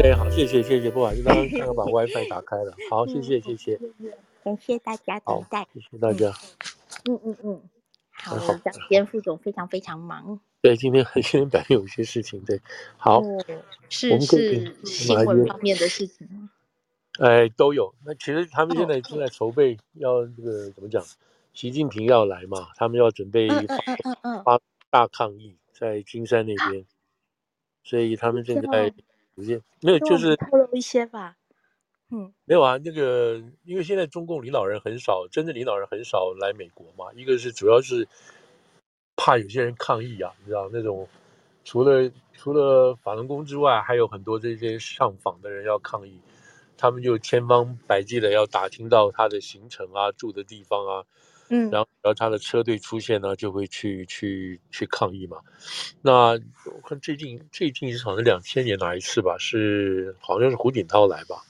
OK，好，谢谢谢谢，不好意思，刚刚刚刚把 WiFi 打开了。好，谢谢谢谢，感谢大家等待，谢谢大家。嗯嗯嗯，好，今天副总非常非常忙。对，今天 今天白天有一些事情，对，好，是是新闻方面的事情吗？哎，都有。那其实他们现在正在筹备，要这个怎么讲？习近平要来嘛，他们要准备发大抗议，在金山那边，所以他们正在没有，就是透露一些吧。嗯，没有啊，那个因为现在中共领导人很少，真正领导人很少来美国嘛，一个是主要是。怕有些人抗议啊，你知道那种，除了除了法轮功之外，还有很多这些上访的人要抗议，他们就千方百计的要打听到他的行程啊、住的地方啊，嗯，然后然后他的车队出现呢，就会去去去抗议嘛。那我看最近最近一场是两千年哪一次吧，是好像是胡锦涛来吧，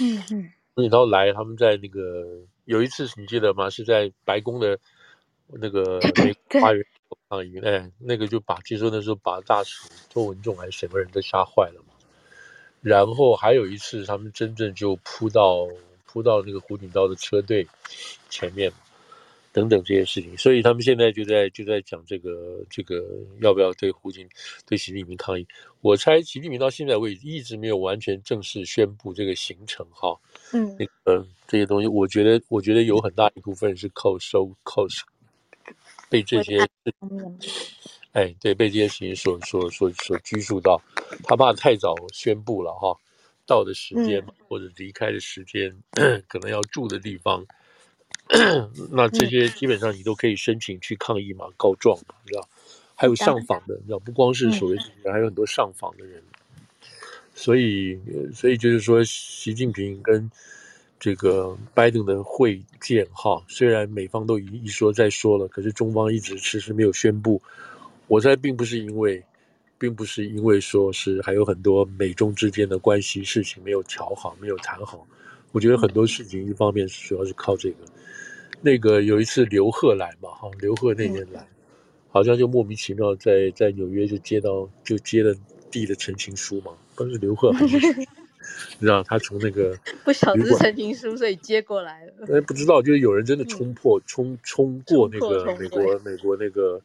嗯嗯，胡锦涛来，他们在那个有一次你记得吗？是在白宫的那个 花园。抗议哎，那个就把据说那时候把大使周文重还是什么人都吓坏了嘛。然后还有一次，他们真正就扑到扑到那个胡锦涛的车队前面，等等这些事情。所以他们现在就在就在讲这个这个要不要对胡锦对习近平抗议。我猜习近平到现在为止一直没有完全正式宣布这个行程哈。嗯，那个这些东西，我觉得我觉得有很大一部分是靠收靠收。被这些，哎，对，被这些事情所所所所拘束到，他怕太早宣布了哈，到的时间或者离开的时间，可能要住的地方，那这些基本上你都可以申请去抗议嘛，告状嘛，你知道？还有上访的，你知道？不光是所谓的，还有很多上访的人，所以，所以就是说，习近平跟。这个拜登的会见哈，虽然美方都一一说再说了，可是中方一直迟迟没有宣布。我猜并不是因为，并不是因为说是还有很多美中之间的关系事情没有调好，没有谈好。我觉得很多事情一方面主要是靠这个。那个有一次刘贺来嘛哈，刘贺那年来，好像就莫名其妙在在纽约就接到就接了递的陈情书嘛，不是刘贺还是谁？你知道他从那个不晓得是陈情书，所以接过来了。哎，不知道，就是有人真的冲破、冲冲过那个美国、美国那个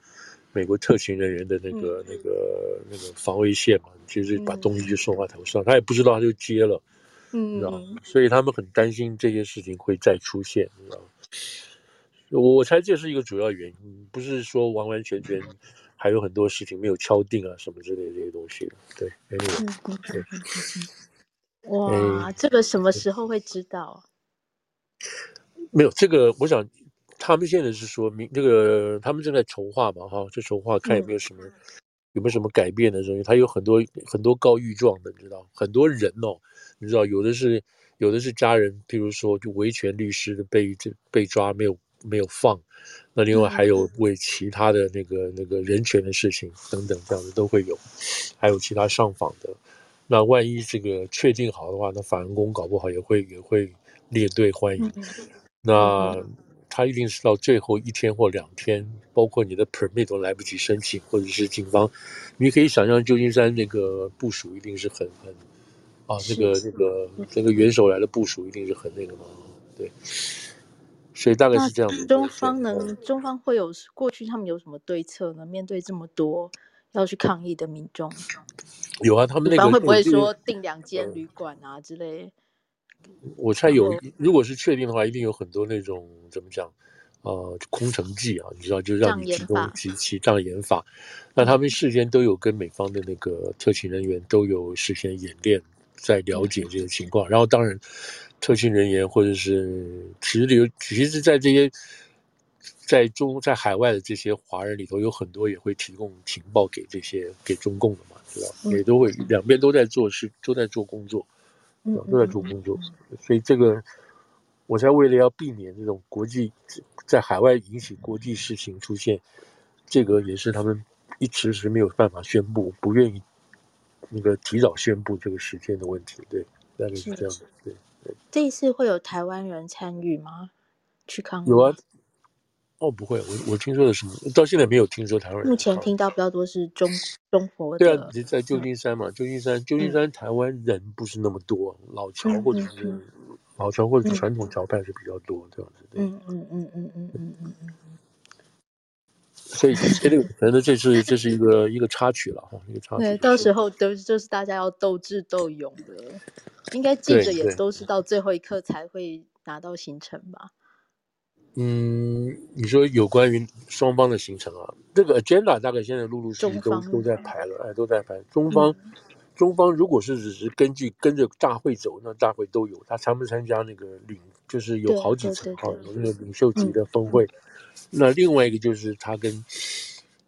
美国特勤人员的那个、那个、那个防卫线嘛，就是把东西就送到头上，他也不知道，他就接了。嗯，你知道，所以他们很担心这些事情会再出现，你知道。我猜这是一个主要原因，不是说完完全全还有很多事情没有敲定啊什么之类的这些东西。对对。哇，这个什么时候会知道？没有这个，我想他们现在是说明这个，他们正在筹划嘛，哈，就筹划看有没有什么、嗯、有没有什么改变的东西。他有很多很多告御状的，你知道，很多人哦，你知道，有的是有的是家人，譬如说就维权律师的被这被抓没有没有放，那另外还有为其他的那个那个人权的事情等等这样的都会有，还有其他上访的。那万一这个确定好的话，那法轮功搞不好也会也会列队欢迎。那他一定是到最后一天或两天，包括你的 permit 都来不及申请，或者是警方，你可以想象旧金山那个部署一定是很很啊，那个那个那个元首来的部署一定是很那个嘛，对。所以大概是这样子。中方能，中方会有过去他们有什么对策呢？面对这么多要去抗议的民众？有啊，他们那个会不会说订两间旅馆啊之类？我猜有，如果是确定的话，一定有很多那种怎么讲，呃，空城计啊，你知道，就让你提供机器障眼法。那他们事先都有跟美方的那个特勤人员都有事先演练，在了解这个情况。然后当然，特勤人员或者是其实有，其实，在这些在中在海外的这些华人里头，有很多也会提供情报给这些给中共的嘛。对吧，也都会两边都在做事，都在做工作，都在做工作。所以这个，我才为了要避免这种国际在海外引起国际事情出现，这个也是他们一直是没有办法宣布，不愿意那个提早宣布这个时间的问题。对，大概是这样的。对对。这一次会有台湾人参与吗？去康？有啊，哦，不会，我我听说的什么？到现在没有听说台湾人。目前听到比较多是中中国的。对啊，你在旧金山嘛，旧金山，旧金山台湾人不是那么多，老侨或者是老侨或者传统侨派是比较多这样子。嗯嗯嗯嗯嗯嗯嗯嗯。所以这个反正这是这是一个一个插曲了哈，一个插曲。对，到时候都就是大家要斗智斗勇的，应该记者也都是到最后一刻才会拿到行程吧。嗯，你说有关于双方的行程啊，这个 agenda 大概现在陆陆续续都都在排了，哎，都在排。中方，嗯、中方如果是只是根据跟着大会走，那大会都有。他参不参加那个领，就是有好几层哈，有那个领袖级的峰会。嗯、那另外一个就是他跟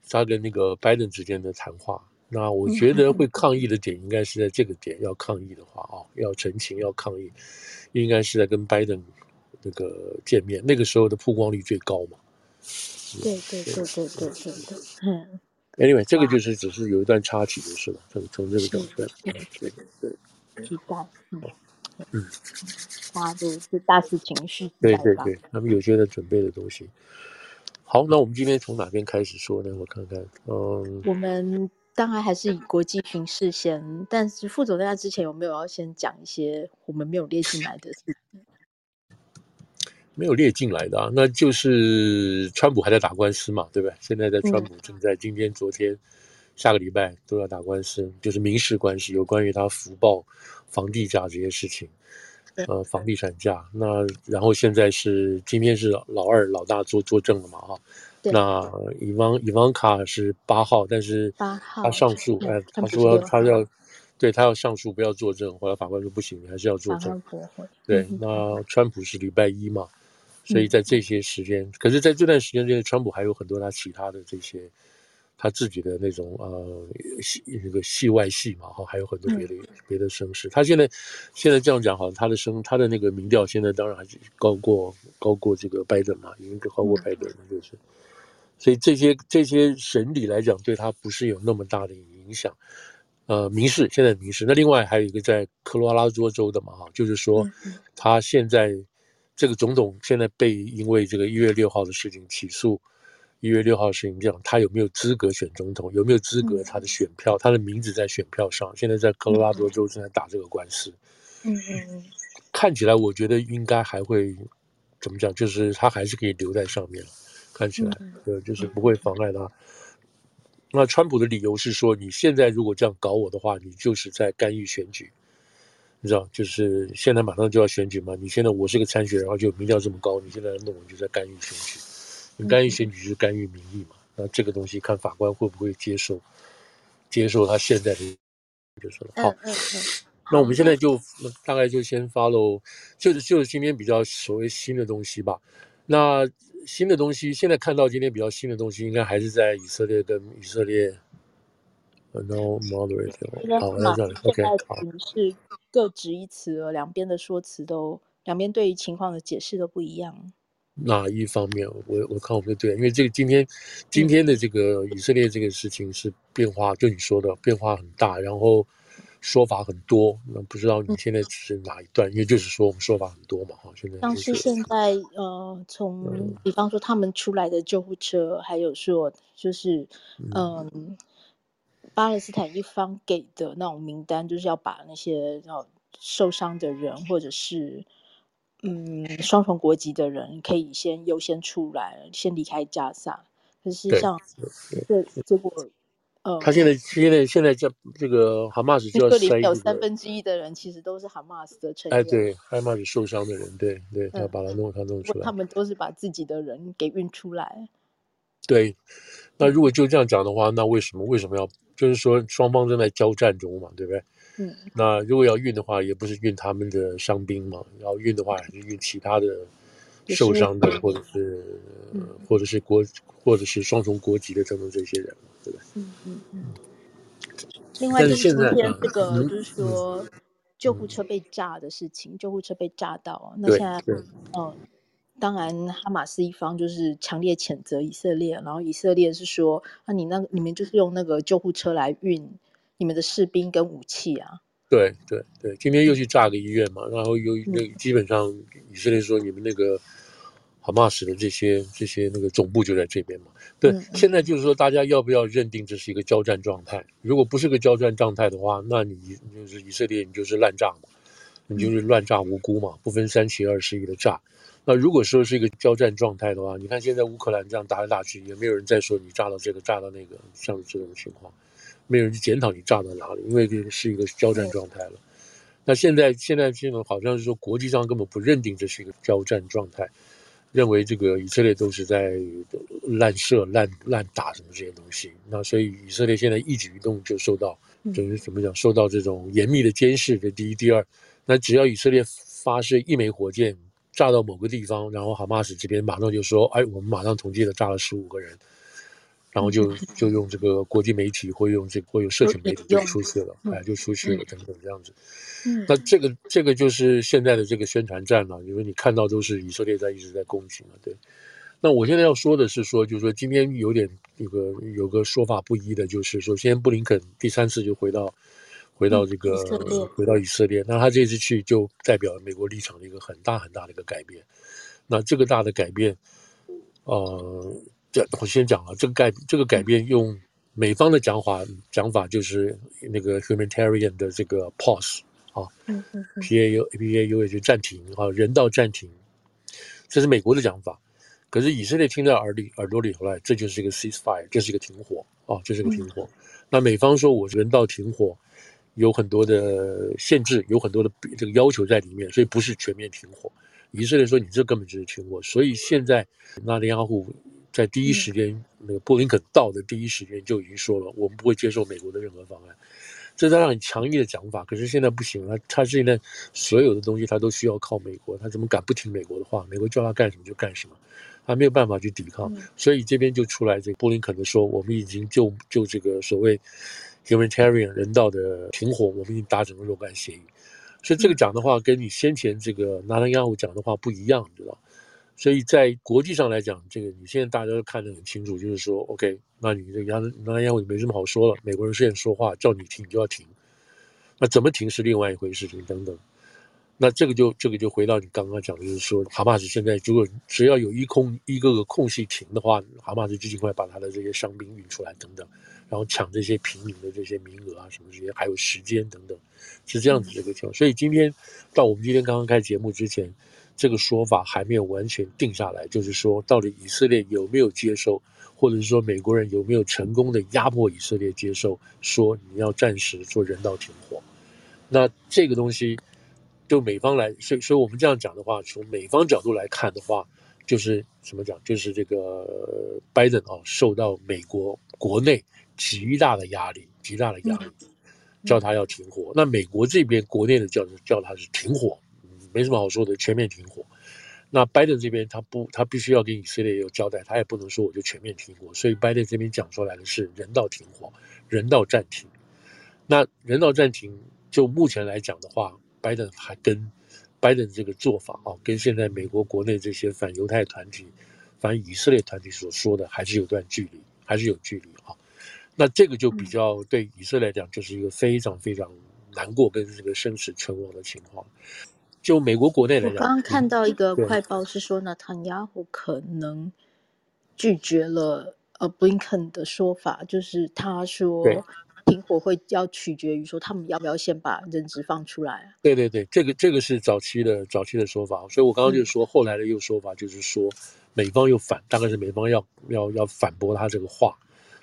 他跟那个拜登之间的谈话。那我觉得会抗议的点应该是在这个点，要抗议的话啊，要澄清要抗议，应该是在跟拜登。那个见面，那个时候的曝光率最高嘛？对对对对对对对，嗯。Anyway，这个就是只是有一段插曲就是了，从从这个角度，对对对，期待，嗯嗯，大家都是大事情绪，对对对，他们有些在准备的东西。好，那我们今天从哪边开始说呢？我看看，嗯，我们当然还是以国际形势先，但是副总在那之前有没有要先讲一些我们没有列进来的事情？没有列进来的啊，那就是川普还在打官司嘛，对不对？现在在川普正在今天、昨天、下个礼拜都要打官司，就是民事官司，有关于他福报房地价这些事情，呃，房地产价。那然后现在是今天是老二老大做作证了嘛，哈。那伊方伊方卡是八号，但是他上诉，哎，他说他要。对，他要上诉，不要作证。后来法官说不行，你还是要作证。对，那川普是礼拜一嘛，所以在这些时间，嗯、可是在这段时间之内，川普还有很多他其他的这些他自己的那种呃戏那个戏外戏嘛，哈，还有很多别的、嗯、别的声势。他现在现在这样讲，好像他的声他的那个民调现在当然还是高过高过这个拜登嘛，已经高过拜登了，就是。所以这些这些审理来讲，对他不是有那么大的影响。呃，民事现在民事，那另外还有一个在科罗拉多州的嘛，哈，就是说他现在这个总统现在被因为这个一月六号的事情起诉，一月六号的事情这样，他有没有资格选总统？有没有资格？他的选票，他的名字在选票上，现在在科罗拉多州正在打这个官司。嗯嗯嗯，看起来我觉得应该还会怎么讲？就是他还是可以留在上面，看起来，对，就是不会妨碍他。那川普的理由是说，你现在如果这样搞我的话，你就是在干预选举，你知道，就是现在马上就要选举嘛。你现在我是个参选人，然后就民调这么高，你现在弄我就在干预选举，你干预选举就是干预民意嘛。那这个东西看法官会不会接受，接受他现在的就是了。好，那我们现在就大概就先 follow，就是就是今天比较所谓新的东西吧。那。新的东西，现在看到今天比较新的东西，应该还是在以色列跟以色列。No moderate，好，那这样，OK，好。是各执一词了，两边的说辞都，两边对于情况的解释都不一样。哪一方面？我我看我们的对，因为这个今天今天的这个以色列这个事情是变化，就你说的变化很大，然后。说法很多，那不知道你现在是哪一段？嗯、因为就是说我们说法很多嘛，哈，现在像是现在呃，从比方说他们出来的救护车，嗯、还有说就是嗯、呃，巴勒斯坦一方给的那种名单，就是要把那些要受伤的人或者是嗯双重国籍的人，可以先优先出来，先离开加萨。可是像这结果。呃，他现在现在现在叫这个哈马斯就要筛，里面有三分之一的人其实都是哈马斯的成员。哎，对，哈马斯受伤的人，对对，他把他弄他弄出来。他们都是把自己的人给运出来。对，那如果就这样讲的话，那为什么为什么要就是说双方正在交战中嘛，对不对？嗯。那如果要运的话，也不是运他们的伤兵嘛，要运的话还是运其他的受伤的，或者是或者是国或者是双重国籍的等等这些人。对嗯嗯嗯。另外，就是今天这个，就是说救护车被炸的事情，救护车被炸到，那现在，嗯，当然哈马斯一方就是强烈谴责以色列，然后以色列是说，那你那你们就是用那个救护车来运你们的士兵跟武器啊？对对对，今天又去炸个医院嘛，然后又那基本上以色列说你们那个。哈马斯的这些这些那个总部就在这边嘛。对，现在就是说，大家要不要认定这是一个交战状态？如果不是个交战状态的话，那你就是以色列，你就是滥炸嘛，你就是乱炸无辜嘛，不分三七二十一的炸。那如果说是一个交战状态的话，你看现在乌克兰这样打来打去，也没有人再说你炸到这个炸到那个，像这种情况，没有人去检讨你炸到哪里，因为这个是一个交战状态了。那现在现在这种好像是说国际上根本不认定这是一个交战状态，认为这个以色列都是在滥射、滥滥打什么这些东西。那所以以色列现在一举一动就受到，就是怎么讲，受到这种严密的监视。这第一，第二，那只要以色列发射一枚火箭。炸到某个地方，然后哈马斯这边马上就说：“哎，我们马上统计了，炸了十五个人。”然后就就用这个国际媒体或用这个或有社群媒体就出去了，哎，就出去了等等这样子。嗯，那这个这个就是现在的这个宣传战了，因为你看到都是以色列在一直在攻击嘛，对。那我现在要说的是说，就是说今天有点有个有个说法不一的，就是说，先布林肯第三次就回到。回到这个，回到以色列，那他这次去就代表美国立场的一个很大很大的一个改变。那这个大的改变，呃，这我先讲了，这个改这个改变用美方的讲法讲法就是那个 humanitarian 的这个 pause 啊，P A U P A U 也就暂停啊，人道暂停，这是美国的讲法。可是以色列听到耳里耳朵里头来，这就是一个 ceasefire，这是一个停火啊，这是一个停火。那美方说我是人道停火。有很多的限制，有很多的这个要求在里面，所以不是全面停火。以色列说你这根本就是停火，所以现在纳坦雅胡在第一时间，嗯、那个布林肯到的第一时间就已经说了，我们不会接受美国的任何方案。这当然很强硬的讲法，可是现在不行了，他现在所有的东西他都需要靠美国，他怎么敢不听美国的话？美国叫他干什么就干什么，他没有办法去抵抗，嗯、所以这边就出来这个布林肯的说，我们已经就就这个所谓。Humanitarian 人道的停火，我们已经达成了若干协议，所以这个讲的话跟你先前这个纳坦雅胡讲的话不一样，你知道？所以在国际上来讲，这个你现在大家都看得很清楚，就是说，OK，那你这个纳坦雅胡没什么好说了，美国人现在说话叫你停你就要停，那怎么停是另外一回事情，等等。那这个就这个就回到你刚刚讲的，就是说，哈马斯现在如果只要有一空一个个空隙停的话，哈马斯就尽快把他的这些伤兵运出来，等等，然后抢这些平民的这些名额啊，什么这些，还有时间等等，是这样子这个情况。所以今天到我们今天刚刚开节目之前，这个说法还没有完全定下来，就是说到底以色列有没有接受，或者是说美国人有没有成功的压迫以色列接受，说你要暂时做人道停火，那这个东西。就美方来，所以所以我们这样讲的话，从美方角度来看的话，就是怎么讲？就是这个拜登啊，受到美国国内极大的压力，极大的压力，叫他要停火。那美国这边国内的叫叫他是停火，没什么好说的，全面停火。那拜登这边他不，他必须要跟以色列有交代，他也不能说我就全面停火。所以拜登这边讲出来的是人道停火，人道暂停。那人道暂停，就目前来讲的话。拜登还跟拜登这个做法啊，跟现在美国国内这些反犹太团体、反以色列团体所说的还是有段距离，还是有距离啊。那这个就比较对以色列来讲，就是一个非常非常难过跟这个生死存亡的情况。就美国国内来讲，我刚刚看到一个快报是说呢，纳坦雅虎可能拒绝了呃布林肯的说法，就是他说。停火会要取决于说他们要不要先把人质放出来啊？对对对，这个这个是早期的早期的说法，所以我刚刚就说后来的又说法就是说美方又反，大概是美方要要要反驳他这个话，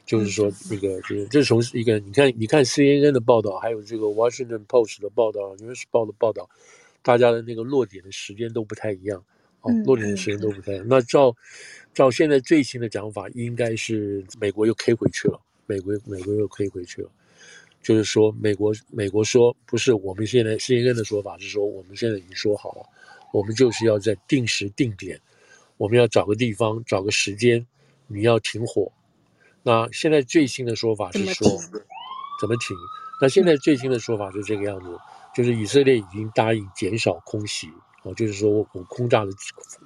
就是说那个就是这是从一个你看你看 CNN 的报道，还有这个 Washington Post 的报道，纽约时报的报道，大家的那个落点的时间都不太一样哦，落点的时间都不太一样。那照照现在最新的讲法，应该是美国又 K 回去了。美国美国又 K 回去了，就是说美国美国说不是我们现在 CNN 的说法是说我们现在已经说好了，我们就是要在定时定点，我们要找个地方找个时间，你要停火。那现在最新的说法是说怎么停？那现在最新的说法是这个样子，就是以色列已经答应减少空袭哦，就是说我我轰炸的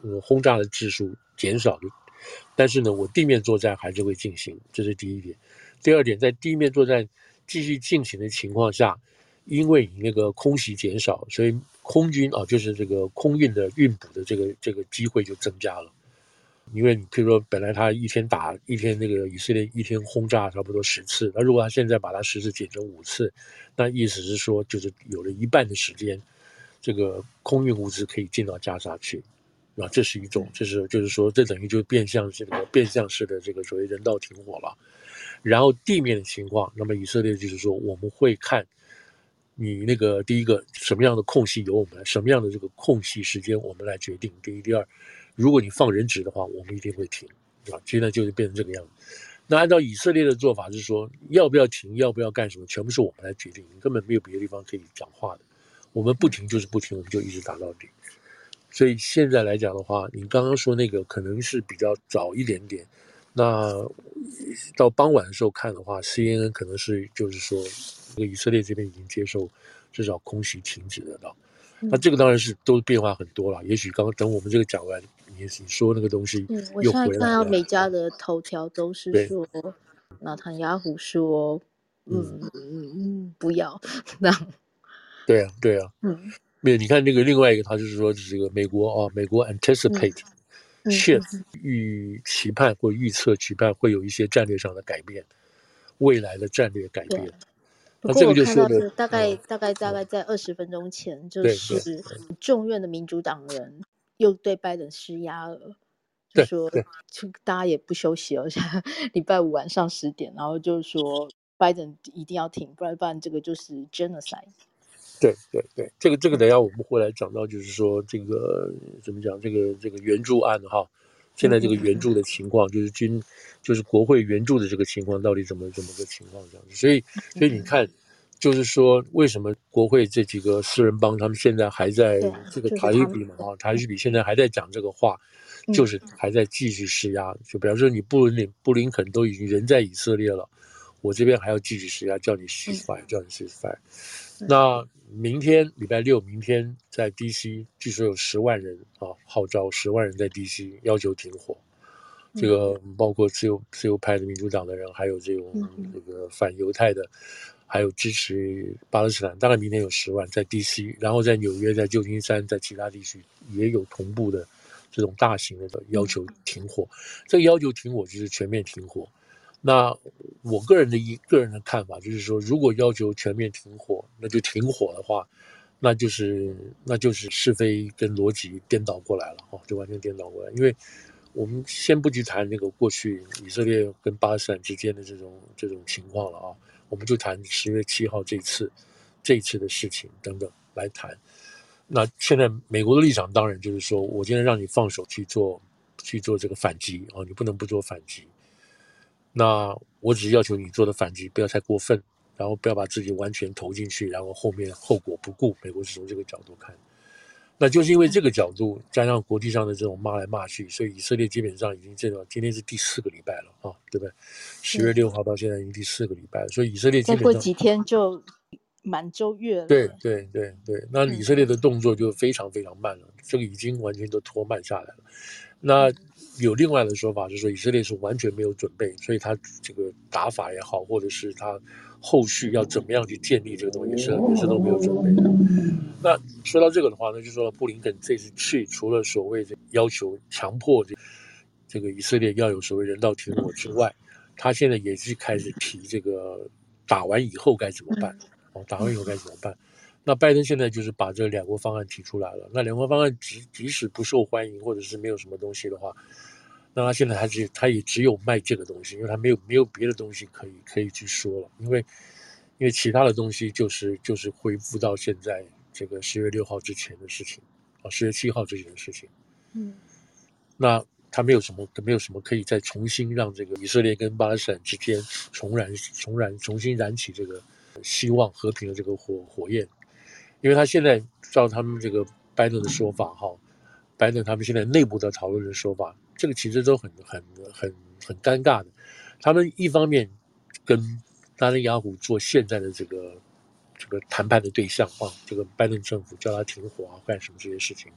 我轰炸的次数减少的，但是呢，我地面作战还是会进行，这是第一点。第二点，在地面作战继续进行的情况下，因为你那个空袭减少，所以空军啊，就是这个空运的运补的这个这个机会就增加了因为你譬如说，本来他一天打一天那个以色列一天轰炸差不多十次，那如果他现在把它十次减成五次，那意思是说，就是有了一半的时间，这个空运物资可以进到加沙去，啊，这是一种，就是就是说，这等于就变相这个变相式的这个所谓人道停火了。然后地面的情况，那么以色列就是说，我们会看你那个第一个什么样的空隙由我们来，什么样的这个空隙时间我们来决定。第一，第二。如果你放人质的话，我们一定会停，啊？现在就是变成这个样子。那按照以色列的做法是说，要不要停，要不要干什么，全部是我们来决定，你根本没有别的地方可以讲话的。我们不停就是不停，我们就一直打到底。所以现在来讲的话，你刚刚说那个可能是比较早一点点。那到傍晚的时候看的话，CNN 可能是就是说，这个以色列这边已经接受至少空袭停止了到。那这个当然是都变化很多了。也许刚刚等我们这个讲完。你说那个东西，嗯，我现在看到每家的头条都是说，那唐雅虎说，嗯嗯嗯，不要那。对啊，对啊，嗯，没有，你看那个另外一个，他就是说这个美国啊，美国 anticipate，确预期盼或预测期盼会有一些战略上的改变，未来的战略改变。不过我看到是大概大概大概在二十分钟前，就是众院的民主党人。又对拜登施压了，就说 就大家也不休息了，现在礼拜五晚上十点，然后就是说拜登一定要停，不然不然这个就是 genocide。对对对，这个这个等下我们会来讲到，就是说这个怎么讲，这个这个援助案哈，现在这个援助的情况，就是军就是国会援助的这个情况到底怎么怎么个情况这样子，所以所以你看。就是说，为什么国会这几个四人帮他们现在还在这个塔利比嘛？啊，塔利比现在还在讲这个话，就是还在继续施压，就比方说你布林布林肯都已经人在以色列了，我这边还要继续施压，叫你 ceasefire，叫你 ceasefire。那明天礼拜六，明天在 DC，据说有十万人啊，号召十万人在 DC 要求停火。这个包括自由自由派的民主党的人，还有这种这个反犹太的。还有支持巴勒斯坦，大概明天有十万在 DC，然后在纽约、在旧金山、在其他地区也有同步的这种大型的要求停火。这个要求停火就是全面停火。那我个人的一个人的看法就是说，如果要求全面停火，那就停火的话，那就是那就是是非跟逻辑颠倒过来了哦，就完全颠倒过来。因为我们先不去谈那个过去以色列跟巴勒斯坦之间的这种这种情况了啊。我们就谈十月七号这次，这次的事情等等来谈。那现在美国的立场当然就是说，我今天让你放手去做，去做这个反击啊，你不能不做反击。那我只是要求你做的反击不要太过分，然后不要把自己完全投进去，然后后面后果不顾。美国是从这个角度看。那就是因为这个角度，加上国际上的这种骂来骂去，所以以色列基本上已经这种，今天是第四个礼拜了啊，对不对？十月六号到现在已经第四个礼拜了，所以以色列基本上再过几天就满周月了。对对对对，那以色列的动作就非常非常慢了，这个已经完全都拖慢下来了。那有另外的说法，就是说以色列是完全没有准备，所以他这个打法也好，或者是他。后续要怎么样去建立这个东西，是也是都没有准备的。那说到这个的话呢，就是说布林肯这次去，除了所谓的要求强迫这这个以色列要有所谓人道停火之外，他现在也是开始提这个打完以后该怎么办？哦，打完以后该怎么办？那拜登现在就是把这两国方案提出来了。那两国方案即即使不受欢迎，或者是没有什么东西的话。那他现在还是，他也只有卖这个东西，因为他没有没有别的东西可以可以去说了，因为因为其他的东西就是就是恢复到现在这个十月六号之前的事情啊，十月七号之前的事情。嗯，那他没有什么，没有什么可以再重新让这个以色列跟巴勒斯坦之间重燃重燃重新燃起这个希望和平的这个火火焰，因为他现在照他们这个拜登的说法哈，拜登他们现在内部的讨论的说法。这个其实都很很很很尴尬的，他们一方面跟纳坦雅虎做现在的这个这个谈判的对象啊，这个拜登政府叫他停火啊，干什么这些事情；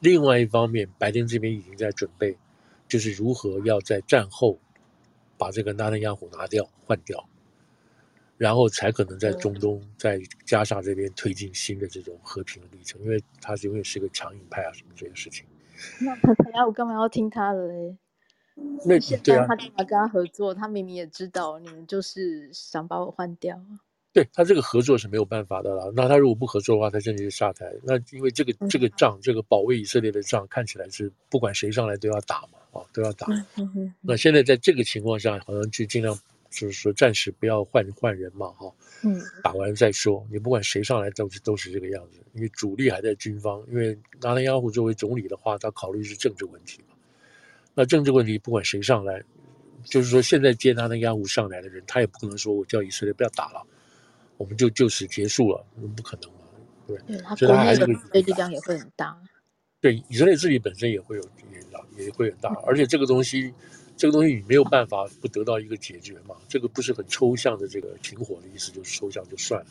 另外一方面，拜登这边已经在准备，就是如何要在战后把这个纳坦雅虎拿掉换掉，然后才可能在中东在加沙这边推进新的这种和平的历程，因为他永远是一个强硬派啊，什么这些事情。那他他我干嘛要听他的嘞？那对啊，他干嘛跟他合作？他明明也知道你们就是想把我换掉。对他这个合作是没有办法的了。那他如果不合作的话，他真的就下台。那因为这个这个仗，这个保卫以色列的仗，看起来是不管谁上来都要打嘛，啊，都要打。那现在在这个情况下，好像就尽量就是说暂时不要换换人嘛，哈。嗯。打完再说，你不管谁上来都是都是这个样子。因为主力还在军方，因为纳坦雅胡作为总理的话，他考虑是政治问题嘛。那政治问题不管谁上来，就是说现在接纳坦雅胡上来的人，他也不可能说我叫以色列不要打了。我们就就此结束了，不可能嘛，对，对他国内的力量也会很大。对，以色列自己本身也会有也也会很大，嗯、而且这个东西，这个东西你没有办法不得到一个解决嘛。这个不是很抽象的这个停火的意思，就是抽象就算了。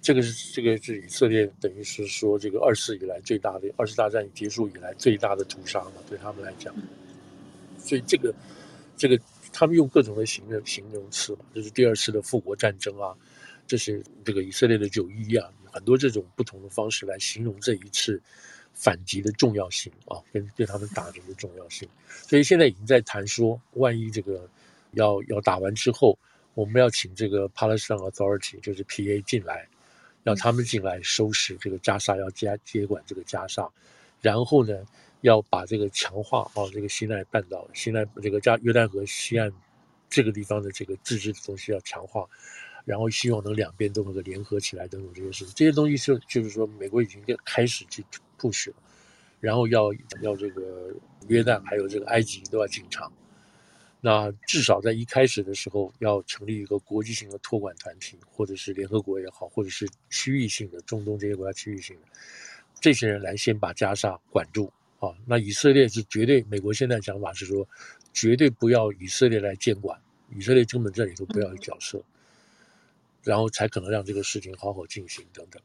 这个是这个是以色列等于是说这个二次以来最大的二次大战结束以来最大的屠杀嘛，对他们来讲。所以这个这个他们用各种的形容形容词嘛，就是第二次的复国战争啊。这是这个以色列的九一一啊，很多这种不同的方式来形容这一次反击的重要性啊，跟对他们打击的重要性。所以现在已经在谈说，万一这个要要打完之后，我们要请这个 Palestine Authority，就是 PA 进来，让他们进来收拾这个加沙，要接接管这个加沙，然后呢，要把这个强化啊，这个西奈半岛、西奈这个加约旦河西岸这个地方的这个自治的东西要强化。然后希望能两边都能够联合起来等等这些事情，这些东西就就是说美国已经开始去 push 了，然后要要这个约旦还有这个埃及都要进场，那至少在一开始的时候要成立一个国际性的托管团体，或者是联合国也好，或者是区域性的中东这些国家区域性的这些人来先把加沙管住啊。那以色列是绝对，美国现在想法是说绝对不要以色列来监管，以色列根本这里头不要有角色。然后才可能让这个事情好好进行等等，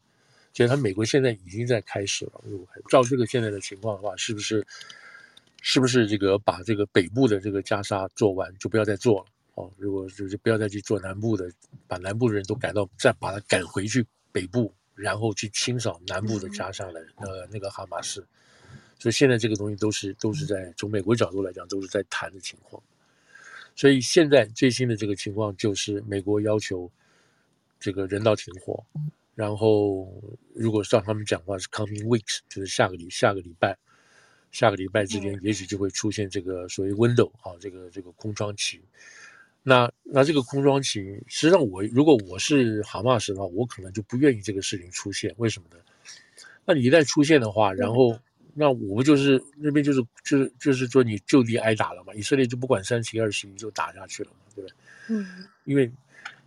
其实他美国现在已经在开始了。如果照这个现在的情况的话，是不是是不是这个把这个北部的这个加沙做完就不要再做了？哦，如果就是不要再去做南部的，把南部的人都赶到，再把他赶回去北部，然后去清扫南部的加沙的呃那个哈马斯。所以现在这个东西都是都是在从美国角度来讲都是在谈的情况。所以现在最新的这个情况就是美国要求。这个人道停火，然后如果照他们讲话是 coming weeks，就是下个礼下个礼拜，下个礼拜之间，也许就会出现这个所谓 window 啊，这个这个空窗期。那那这个空窗期，实际上我如果我是哈马斯的话，我可能就不愿意这个事情出现。为什么呢？那你一旦出现的话，然后那我不就是那边就是就是就是说你就地挨打了嘛，以色列就不管三七二十一就打下去了嘛，对不对？嗯，因为。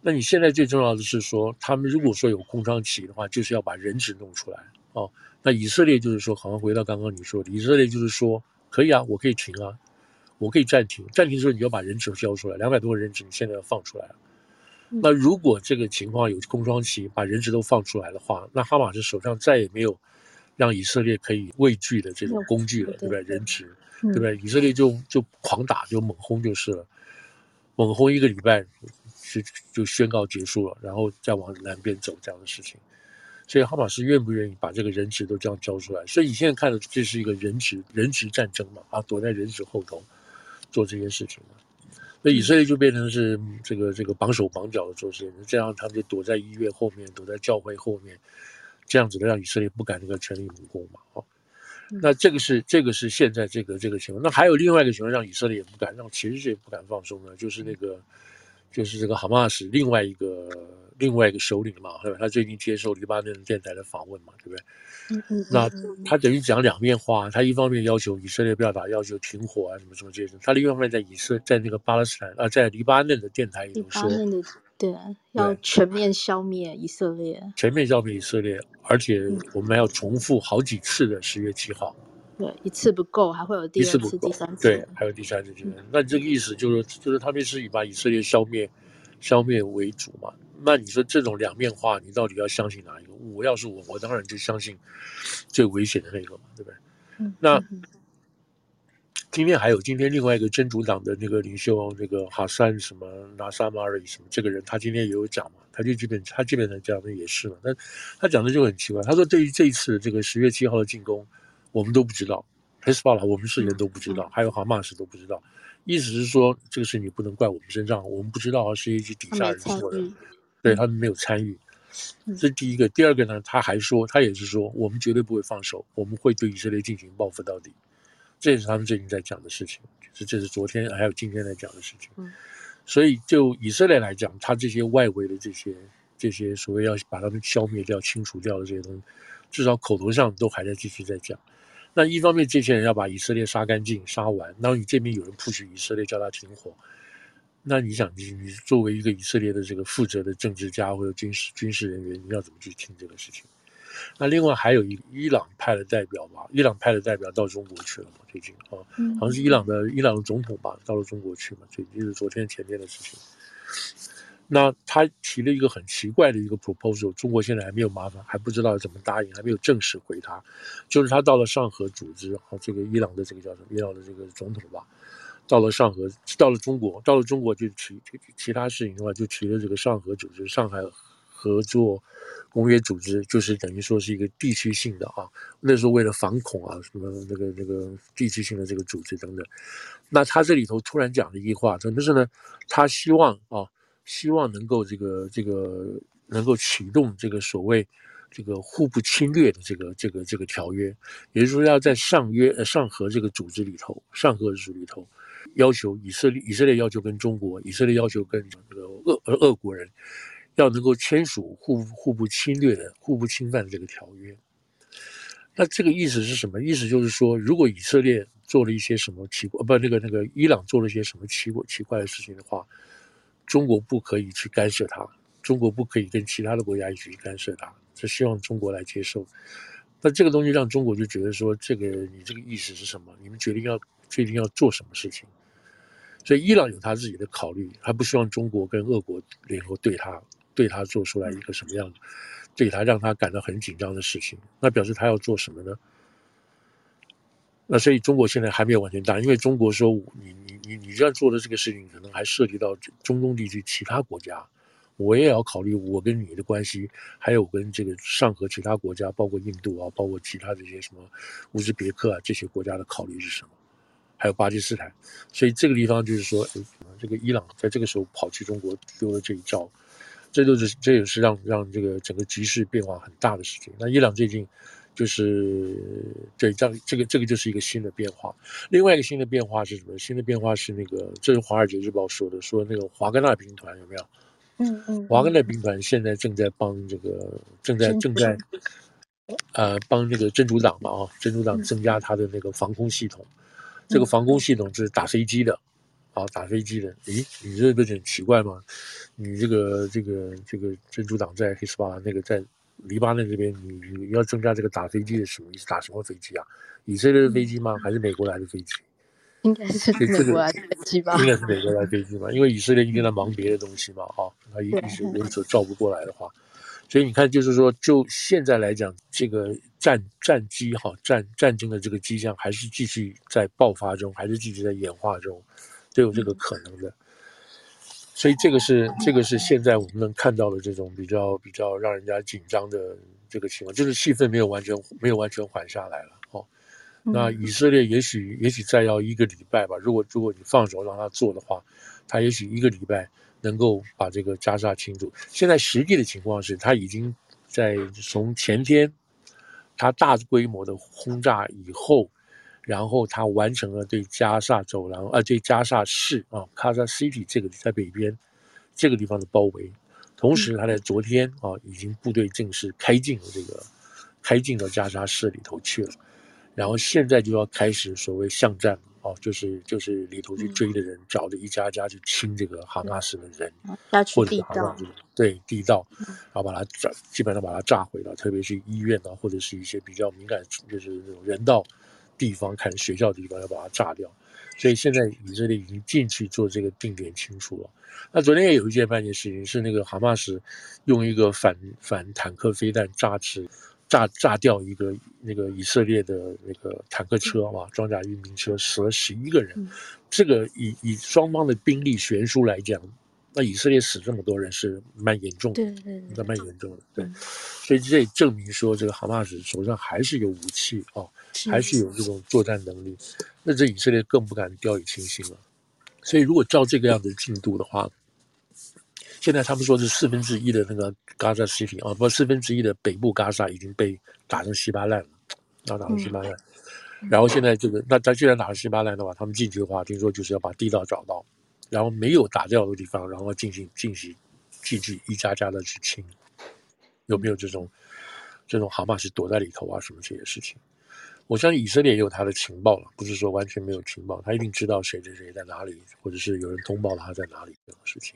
那你现在最重要的是说，他们如果说有空窗期的话，就是要把人质弄出来哦。那以色列就是说，好像回到刚刚你说的，以色列就是说，可以啊，我可以停啊，我可以暂停。暂停的时候，你要把人质交出来，两百多个人质，你现在要放出来。那如果这个情况有空窗期，把人质都放出来的话，那哈马斯手上再也没有让以色列可以畏惧的这种工具了，对不对？人质，对不对？以色列就就狂打，就猛轰就是了，猛轰一个礼拜。就就宣告结束了，然后再往南边走这样的事情，所以哈马斯愿不愿意把这个人质都这样交出来？所以你现在看的这是一个人质人质战争嘛？啊，躲在人质后头做这些事情嘛？那以色列就变成是这个这个绑手绑脚的做事情，这样他们就躲在医院后面，躲在教会后面，这样子的让以色列不敢那个全力猛攻嘛？哦，那这个是这个是现在这个这个情况。那还有另外一个情况，让以色列也不敢，让其实也不敢放松的，就是那个。就是这个哈马斯另外一个另外一个首领嘛，对吧？他最近接受黎巴嫩电台的访问嘛，对不对？嗯嗯。那他等于讲两面话，他一方面要求以色列不要打，要求停火啊，什么什么这些。他另一方面在以色在那个巴勒斯坦啊，在黎巴嫩的电台里头说，对，要全面消灭以色列，全面消灭以色列，而且我们还要重复好几次的十月七号。对，一次不够，还会有第二次、次第三次。对，还有第三次、第四次。嗯、那这个意思就是，就是他们是以把以色列消灭、消灭为主嘛？那你说这种两面话，你到底要相信哪一个？我要是我，我当然就相信最危险的那个嘛，对不对？嗯。那今天还有今天另外一个真主党的那个领袖，那个哈山什么拿沙马瑞什么这个人，他今天也有讲嘛？他就基本他基本上讲的也是嘛。但他讲的就很奇怪，他说对于这一次这个十月七号的进攻。我们都不知道，黑斯巴拉我们是人都不知道，还有哈马斯都不知道。意思是说，这个事你不能怪我们身上，我们不知道是一些底下人做的，对他们没有参与。这是第一个，第二个呢，他还说，他也是说，我们绝对不会放手，我们会对以色列进行报复到底。这也是他们最近在讲的事情，就是这是昨天还有今天在讲的事情。所以就以色列来讲，他这些外围的这些这些所谓要把他们消灭掉、清除掉的这些东西，至少口头上都还在继续在讲。那一方面，这些人要把以色列杀干净、杀完，然后你这边有人迫使以色列叫他停火。那你想，你你作为一个以色列的这个负责的政治家或者军事军事人员，你要怎么去听这个事情？那另外还有一伊朗派的代表吧，伊朗派的代表到中国去了嘛？最近啊，好像是伊朗的伊朗的总统吧，到了中国去嘛？这就是昨天前天的事情。那他提了一个很奇怪的一个 proposal，中国现在还没有麻烦，还不知道怎么答应，还没有正式回他。就是他到了上合组织，啊，这个伊朗的这个叫什么？伊朗的这个总统吧。到了上合，到了中国，到了中国就提其他事情的话，就提了这个上合组织、上海合作公约组织，就是等于说是一个地区性的啊。那时候为了反恐啊，什么那个那个地区性的这个组织等等。那他这里头突然讲了一句话，什么是呢？他希望啊，希望能够这个这个能够启动这个所谓这个互不侵略的这个这个这个条约，也就是说要在上约呃上合这个组织里头，上合组织里头。要求以色列，以色列要求跟中国，以色列要求跟这个俄俄国人，要能够签署互互不侵略的、互不侵犯的这个条约。那这个意思是什么？意思就是说，如果以色列做了一些什么奇怪，不，那个那个伊朗做了一些什么奇怪奇怪的事情的话，中国不可以去干涉他，中国不可以跟其他的国家一起去干涉他，是希望中国来接受。那这个东西让中国就觉得说，这个你这个意思是什么？你们决定要决定要做什么事情？所以伊朗有他自己的考虑，他不希望中国跟俄国联合对他，对他做出来一个什么样的，对他让他感到很紧张的事情。那表示他要做什么呢？那所以中国现在还没有完全答应，因为中国说你你你你这样做的这个事情，可能还涉及到中东地区其他国家，我也要考虑我跟你的关系，还有跟这个上合其他国家，包括印度啊，包括其他这些什么乌兹别克啊这些国家的考虑是什么？还有巴基斯坦，所以这个地方就是说，哎，这个伊朗在这个时候跑去中国丢了这一招，这就是这也是让让这个整个局势变化很大的事情。那伊朗最近就是对这样这个这个就是一个新的变化。另外一个新的变化是什么？新的变化是那个，这是《华尔街日报》说的，说那个华格纳兵团有没有？嗯嗯，华格纳兵团现在正在帮这个正在正在。呃，帮那个真主党嘛，啊，真主党增加他的那个防空系统，这个防空系统是打飞机的，啊，打飞机的。咦，你这不是很奇怪吗？你这个这个这个真主党在黑斯巴拉那个在黎巴嫩这边，你你要增加这个打飞机的什么意思？打什么飞机啊？以色列的飞机吗？还是美国来的飞机？应该是美国来的飞机吧？应该是美国来的飞机吧？因为以色列一定在忙别的东西嘛，啊，他一一时有所照不过来的话。所以你看，就是说，就现在来讲，这个战战机哈战战争的这个迹象还是继续在爆发中，还是继续在演化中，都有这个可能的。所以这个是这个是现在我们能看到的这种比较比较让人家紧张的这个情况，就是气氛没有完全没有完全缓下来了。哦，那以色列也许也许再要一个礼拜吧，如果如果你放手让他做的话，他也许一个礼拜。能够把这个加沙清除。现在实际的情况是，他已经在从前天他大规模的轰炸以后，然后他完成了对加沙走廊啊，对加沙市啊，Gaza City 这个在北边这个地方的包围。同时，他在昨天啊，已经部队正式开进了这个开进到加沙市里头去了。然后现在就要开始所谓巷战。哦，就是就是里头去追的人，嗯、找着一家家去清这个哈马斯的人，嗯、或者是哈马斯对地道，然后把它炸，基本上把它炸毁了。特别是医院啊，或者是一些比较敏感，就是那种人道地方，看学校的地方要把它炸掉。所以现在以色列已经进去做这个定点清除了。那昨天也有一件半件事情，是那个哈马斯用一个反反坦克飞弹炸死。炸炸掉一个那个以色列的那个坦克车啊，装甲运兵车，死了十一个人。嗯、这个以以双方的兵力悬殊来讲，那以色列死这么多人是蛮严重的，对对对，蛮严重的。对，所以这也证明说，这个哈马斯手上还是有武器啊，还是有这种作战能力，那这以色列更不敢掉以轻心了。所以，如果照这个样子进度的话，现在他们说是四分之一的那个 Gaza City 啊，不，四分之一的北部加沙已经被打成稀巴烂了，要打成稀巴烂。然后现在这个，那他既然打成稀巴烂的话，他们进去的话，听说就是要把地道找到，然后没有打掉的地方，然后进行进行继续一家家的去清，有没有这种这种蛤蟆是躲在里头啊什么这些事情？我相信以色列也有他的情报了，不是说完全没有情报，他一定知道谁谁谁在哪里，或者是有人通报了他在哪里这种事情。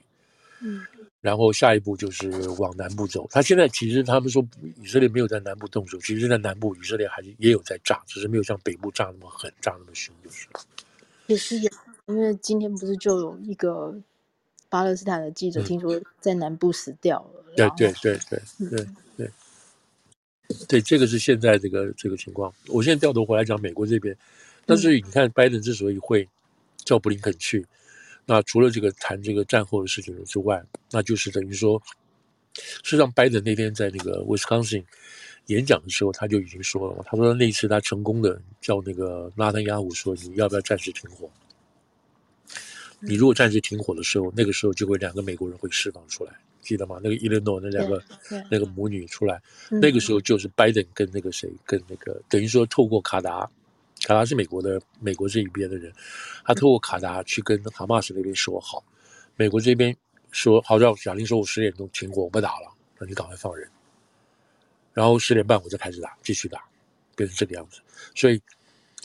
嗯，然后下一步就是往南部走。他现在其实他们说以色列没有在南部动手，其实在南部以色列还是也有在炸，只是没有像北部炸那么狠，炸那么凶就是。也是有，因为今天不是就有一个巴勒斯坦的记者听说在南部死掉了。对对对对对对，对，这个是现在这个这个情况。我现在掉头回来讲美国这边，但是你看拜登之所以会叫布林肯去。那除了这个谈这个战后的事情之外，那就是等于说，实际上拜登那天在那个 Wisconsin 演讲的时候，他就已经说了嘛，他说那一次他成功的叫那个拉登雅武说，你要不要暂时停火？你如果暂时停火的时候，那个时候就会两个美国人会释放出来，记得吗？那个伊利诺那两个那个母女出来，那个时候就是拜登跟那个谁跟那个等于说透过卡达。卡达是美国的，美国这一边的人，他透过卡达去跟哈马斯那边说好，美国这边说好，让贾玲说，我十点钟停火，我不打了，那你赶快放人，然后十点半我再开始打，继续打，变成这个样子。所以，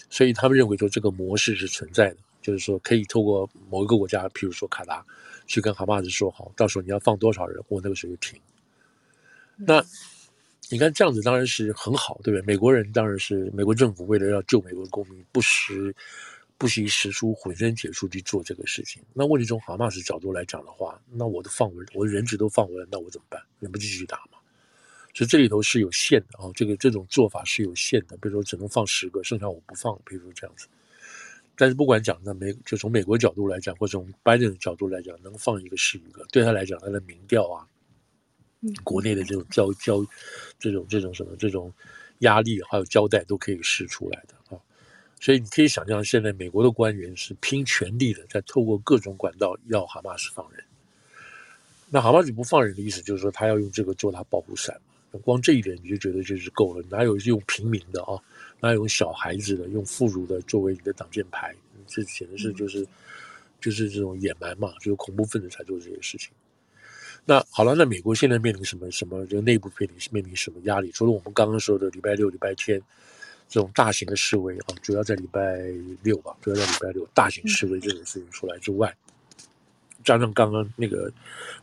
所以他们认为说这个模式是存在的，就是说可以透过某一个国家，譬如说卡达，去跟哈马斯说好，到时候你要放多少人，我那个时候就停。那。你看这样子当然是很好，对不对？美国人当然是美国政府为了要救美国公民，不惜不惜使出浑身解数去做这个事情。那问题从哈马斯角度来讲的话，那我都放我我的人质都放回来，那我怎么办？你不继续打吗？所以这里头是有限的啊，这个这种做法是有限的。比如说只能放十个，剩下我不放，比如说这样子。但是不管讲那美，就从美国角度来讲，或者从拜登的角度来讲，能放一个是一个，对他来讲，他的民调啊。国内的这种交交，这种这种什么这种压力，还有交代都可以试出来的啊，所以你可以想象，现在美国的官员是拼全力的，在透过各种管道要哈马斯放人。那哈马斯不放人的意思，就是说他要用这个做他保护伞。光这一点你就觉得就是够了，哪有用平民的啊？哪有用小孩子的、用妇孺的作为你的挡箭牌？这简直是就是就是这种野蛮嘛，就是恐怖分子才做这些事情。那好了，那美国现在面临什么什么？就内部面临面临什么压力？除了我们刚刚说的礼拜六、礼拜天这种大型的示威啊，主要在礼拜六吧，主要在礼拜六大型示威这种事情出来之外，加上刚刚那个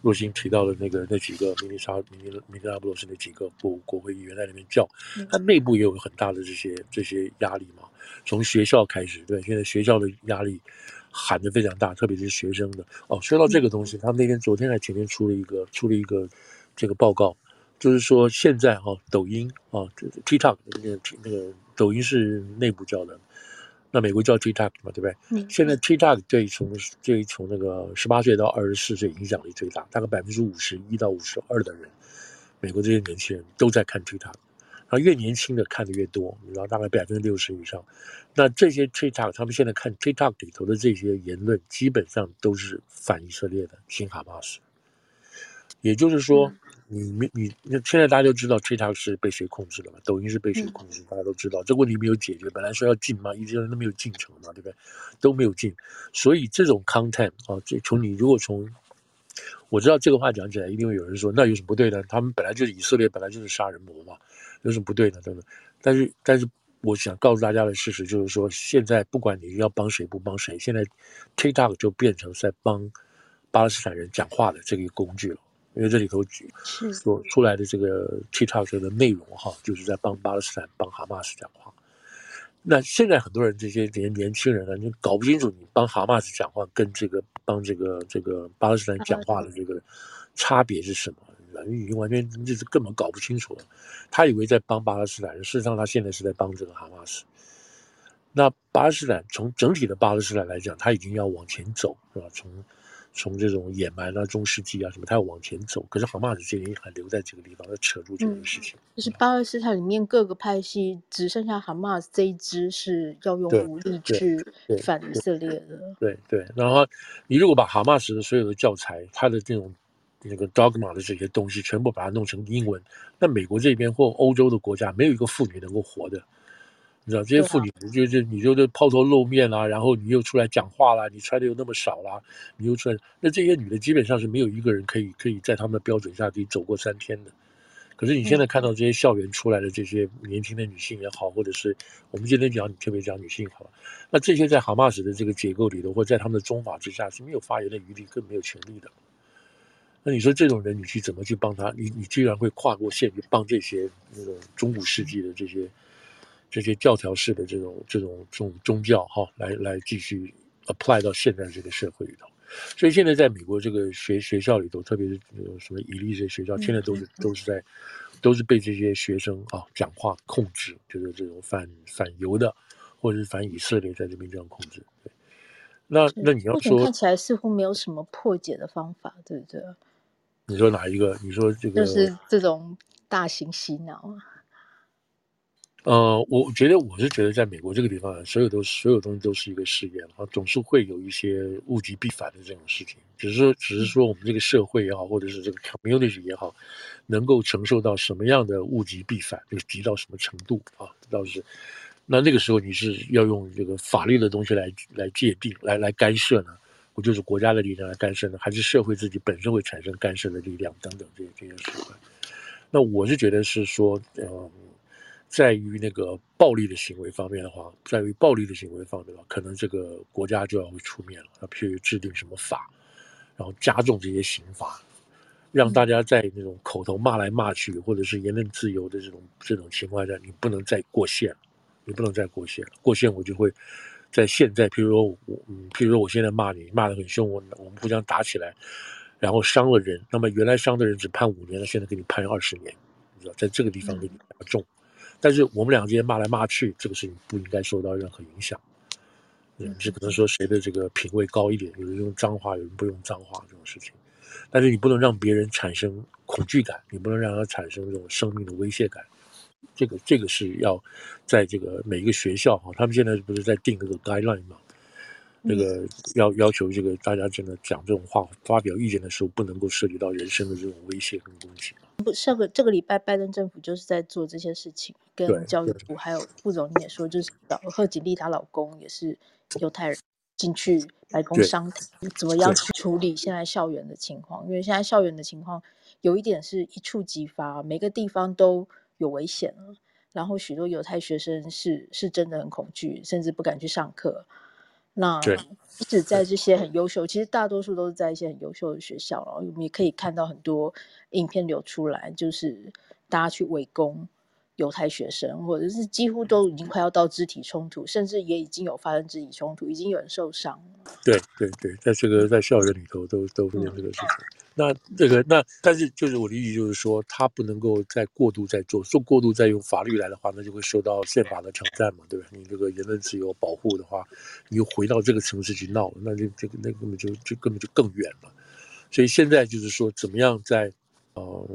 若星提到的那个那几个明尼沙、明尼明尼阿波罗斯那几个国国会议员在那边叫，他内部也有很大的这些这些压力嘛。从学校开始，对，现在学校的压力。喊得非常大，特别是学生的哦。说到这个东西，他们那天、昨天还前天出了一个出了一个这个报告，就是说现在哈、哦，抖音啊，TikTok 那个那个抖音是内部叫的，那美国叫 TikTok 嘛，对不对？嗯。现在 TikTok 对从对从那个十八岁到二十四岁影响力最大，大概百分之五十一到五十二的人，美国这些年轻人都在看 TikTok。然后，越年轻的看的越多，然后大概百分之六十以上。那这些 TikTok，他们现在看 TikTok 里头的这些言论，基本上都是反以色列的，新哈马斯。也就是说，你你你，那现在大家都知道 TikTok 是被谁控制的嘛？抖音是被谁控制？大家都知道，这个问题没有解决。本来说要禁嘛，一直都没有进程嘛，对不对？都没有进。所以这种 content 啊，这从你如果从我知道这个话讲起来，一定会有人说，那有什么不对的？他们本来就是以色列，本来就是杀人魔嘛。有什么不对呢？等等，但是但是，我想告诉大家的事实就是说，现在不管你要帮谁不帮谁，现在 TikTok 就变成在帮巴勒斯坦人讲话的这个工具了。因为这里头所出来的这个 TikTok 的内容哈，就是在帮巴勒斯坦、帮哈马斯讲话。那现在很多人这些年年轻人呢，就搞不清楚你帮哈马斯讲话跟这个帮这个这个巴勒斯坦讲话的这个差别是什么？人已经完全就是根本搞不清楚了，他以为在帮巴勒斯坦人，事实上他现在是在帮这个哈马斯。那巴勒斯坦从整体的巴勒斯坦来讲，他已经要往前走，是吧？从从这种野蛮啊、中世纪啊什么，他要往前走。可是哈马斯这边还留在这个地方，要扯住这件事情。嗯、就是巴勒斯坦里面各个派系，只剩下哈马斯这一支是要用武力去反以色列的。对对，对，然后你如果把哈马斯的所有的教材，他的这种那个 dogma 的这些东西，全部把它弄成英文，那美国这边或欧洲的国家，没有一个妇女能够活的。你知道这些妇女，就是你就是抛头露面啦，然后你又出来讲话啦，你穿的又那么少啦，你又出来，那这些女的基本上是没有一个人可以可以在他们的标准下可以走过三天的。可是你现在看到这些校园出来的这些年轻的女性也好，或者是我们今天讲你特别讲女性好了，那这些在哈马斯的这个结构里头，或在他们的宗法之下是没有发言的余地，更没有权利的。那你说这种人，你去怎么去帮他？你你居然会跨过线去帮这些那种中古世纪的这些？这些教条式的这种这种这种宗教哈，来来继续 apply 到现在这个社会里头，所以现在在美国这个学学校里头，特别是什么以利这些学校，现在都是都是在都是被这些学生啊讲话控制，就是这种反反犹的或者是反以色列在这边这样控制。对，那那你要说看起来似乎没有什么破解的方法，对不对？你说哪一个？你说这个就是这种大型洗脑啊。呃，我觉得我是觉得，在美国这个地方，所有都所有东西都是一个试验，然后总是会有一些物极必反的这种事情。只是，只是说我们这个社会也好，或者是这个 community 也好，能够承受到什么样的物极必反，就是极到什么程度啊？倒是，那那个时候你是要用这个法律的东西来来界定、来来干涉呢？不就是国家的力量来干涉呢？还是社会自己本身会产生干涉的力量等等这些这些事情？那我是觉得是说，呃。在于那个暴力的行为方面的话，在于暴力的行为方面的话，可能这个国家就要会出面了，要譬如制定什么法，然后加重这些刑罚，让大家在那种口头骂来骂去，或者是言论自由的这种这种情况下，你不能再过线了，你不能再过线了，过线我就会在现在，譬如说我，嗯，譬如说我现在骂你，骂得很凶，我我们互相打起来，然后伤了人，那么原来伤的人只判五年了，现在给你判二十年，你知道，在这个地方给你加重。但是我们两个之间骂来骂去，这个事情不应该受到任何影响。嗯，是可能说谁的这个品味高一点，有人用脏话，有人不用脏话这种事情。但是你不能让别人产生恐惧感，你不能让他产生这种生命的威胁感。这个这个是要在这个每一个学校哈，他们现在不是在定这个 guideline 吗？那个要要求这个大家真的讲这种话、发表意见的时候，不能够涉及到人身的这种威胁跟攻击。不，上个这个礼拜，拜登政府就是在做这些事情，跟教育部还有副总理也说，就是找贺锦丽她老公也是犹太人进去白宫商谈，怎么样去处理现在校园的情况？因为现在校园的情况有一点是一触即发，每个地方都有危险了，然后许多犹太学生是是真的很恐惧，甚至不敢去上课。那不止在这些很优秀，其实大多数都是在一些很优秀的学校，然后我们也可以看到很多影片流出来，就是大家去围攻犹太学生，或者是几乎都已经快要到肢体冲突，甚至也已经有发生肢体冲突，已经有人受伤。对对对，在这个在校园里头都都会有这个事情。那这个那，但是就是我的意思就是说，他不能够再过度再做，说过度再用法律来的话，那就会受到宪法的挑战嘛，对吧？你这个言论自由保护的话，你又回到这个城市去闹，那就这个那根本就就根本就更远了。所以现在就是说，怎么样在，嗯。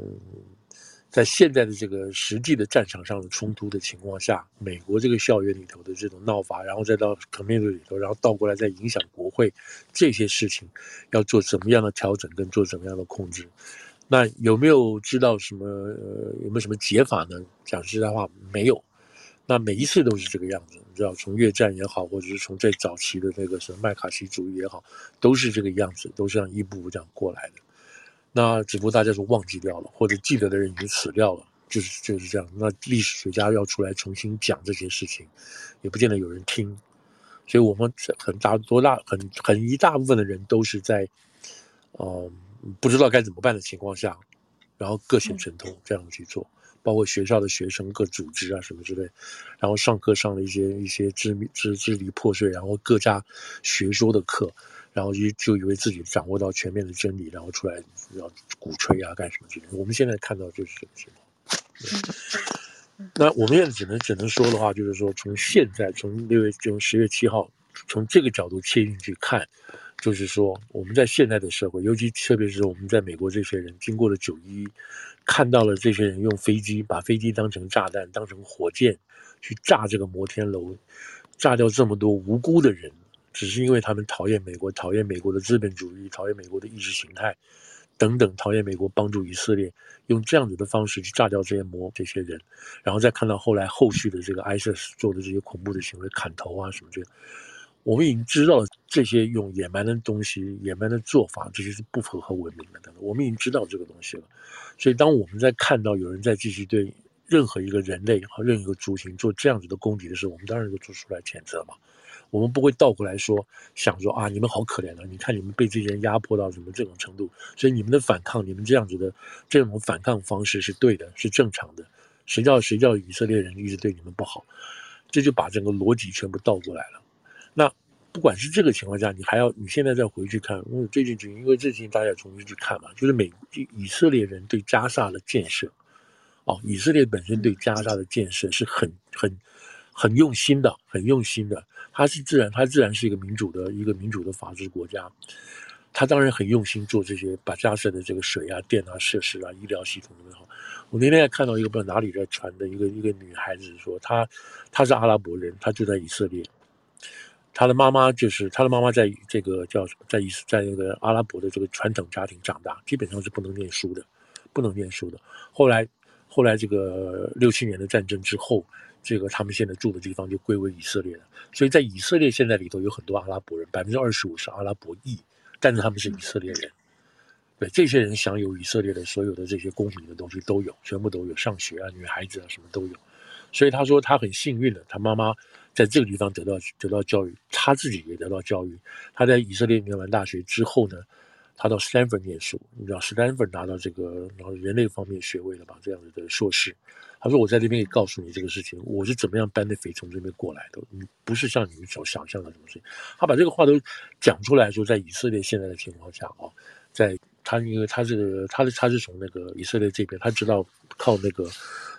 在现在的这个实际的战场上的冲突的情况下，美国这个校园里头的这种闹法，然后再到 community 里头，然后倒过来再影响国会这些事情，要做怎么样的调整跟做怎么样的控制？那有没有知道什么？呃，有没有什么解法呢？讲实在话，没有。那每一次都是这个样子，你知道，从越战也好，或者是从最早期的那个什么麦卡锡主义也好，都是这个样子，都是这样一步步这样过来的。那只不过大家都忘记掉了，或者记得的人已经死掉了，就是就是这样。那历史学家要出来重新讲这些事情，也不见得有人听。所以，我们很大多大很很一大部分的人都是在，嗯、呃，不知道该怎么办的情况下，然后各显神通这样去做，包括学校的学生各组织啊什么之类，然后上课上了一些一些支支支离破碎，然后各家学说的课。然后就就以为自己掌握到全面的真理，然后出来要鼓吹啊干什么之类的。我们现在看到就是这个情况。那我们现在只能只能说的话，就是说从现在从六月从十月七号从这个角度切进去看，就是说我们在现在的社会，尤其特别是我们在美国这些人，经过了九一，看到了这些人用飞机把飞机当成炸弹、当成火箭去炸这个摩天楼，炸掉这么多无辜的人，只是因为他们讨厌美国，讨厌美国的资本主义，讨厌美国的意识形态。等等，讨厌美国帮助以色列，用这样子的方式去炸掉这些魔这些人，然后再看到后来后续的这个 ISIS 做的这些恐怖的行为，砍头啊什么这个，我们已经知道这些用野蛮的东西、野蛮的做法，这些是不符合文明的，我们已经知道这个东西了。所以，当我们在看到有人在继续对任何一个人类和任何一个族群做这样子的攻击的时候，我们当然就做出来谴责嘛。我们不会倒过来说，想说啊，你们好可怜啊！你看你们被这些人压迫到什么这种程度，所以你们的反抗，你们这样子的这种反抗方式是对的，是正常的。谁叫谁叫以色列人一直对你们不好？这就把整个逻辑全部倒过来了。那不管是这个情况下，你还要你现在再回去看，因为最近就因为最近大家重新去看嘛，就是美以色列人对加沙的建设，哦，以色列本身对加沙的建设是很很很用心的，很用心的。它是自然，它自然是一个民主的一个民主的法治国家，他当然很用心做这些，把加沙的这个水啊、电啊、设施啊、医疗系统都好。我那天还看到一个不知道哪里在传的一个一个女孩子说，她她是阿拉伯人，她就在以色列，她的妈妈就是她的妈妈在这个叫什么，在以在那个阿拉伯的这个传统家庭长大，基本上是不能念书的，不能念书的。后来后来这个六七年的战争之后。这个他们现在住的地方就归为以色列了，所以在以色列现在里头有很多阿拉伯人，百分之二十五是阿拉伯裔，但是他们是以色列人。对，这些人享有以色列的所有的这些公民的东西都有，全部都有，上学啊，女孩子啊什么都有。所以他说他很幸运的，他妈妈在这个地方得到得到教育，他自己也得到教育。他在以色列念完大学之后呢，他到 Stanford 念书，你知道 Stanford 拿到这个然后人类方面学位了吧，这样子的硕士。他说：“我在这边也告诉你这个事情，我是怎么样 benefit 从这边过来的。你不是像你们所想象的什么事情。他把这个话都讲出来说，在以色列现在的情况下啊，在他因为他这个他是他是从那个以色列这边，他知道靠那个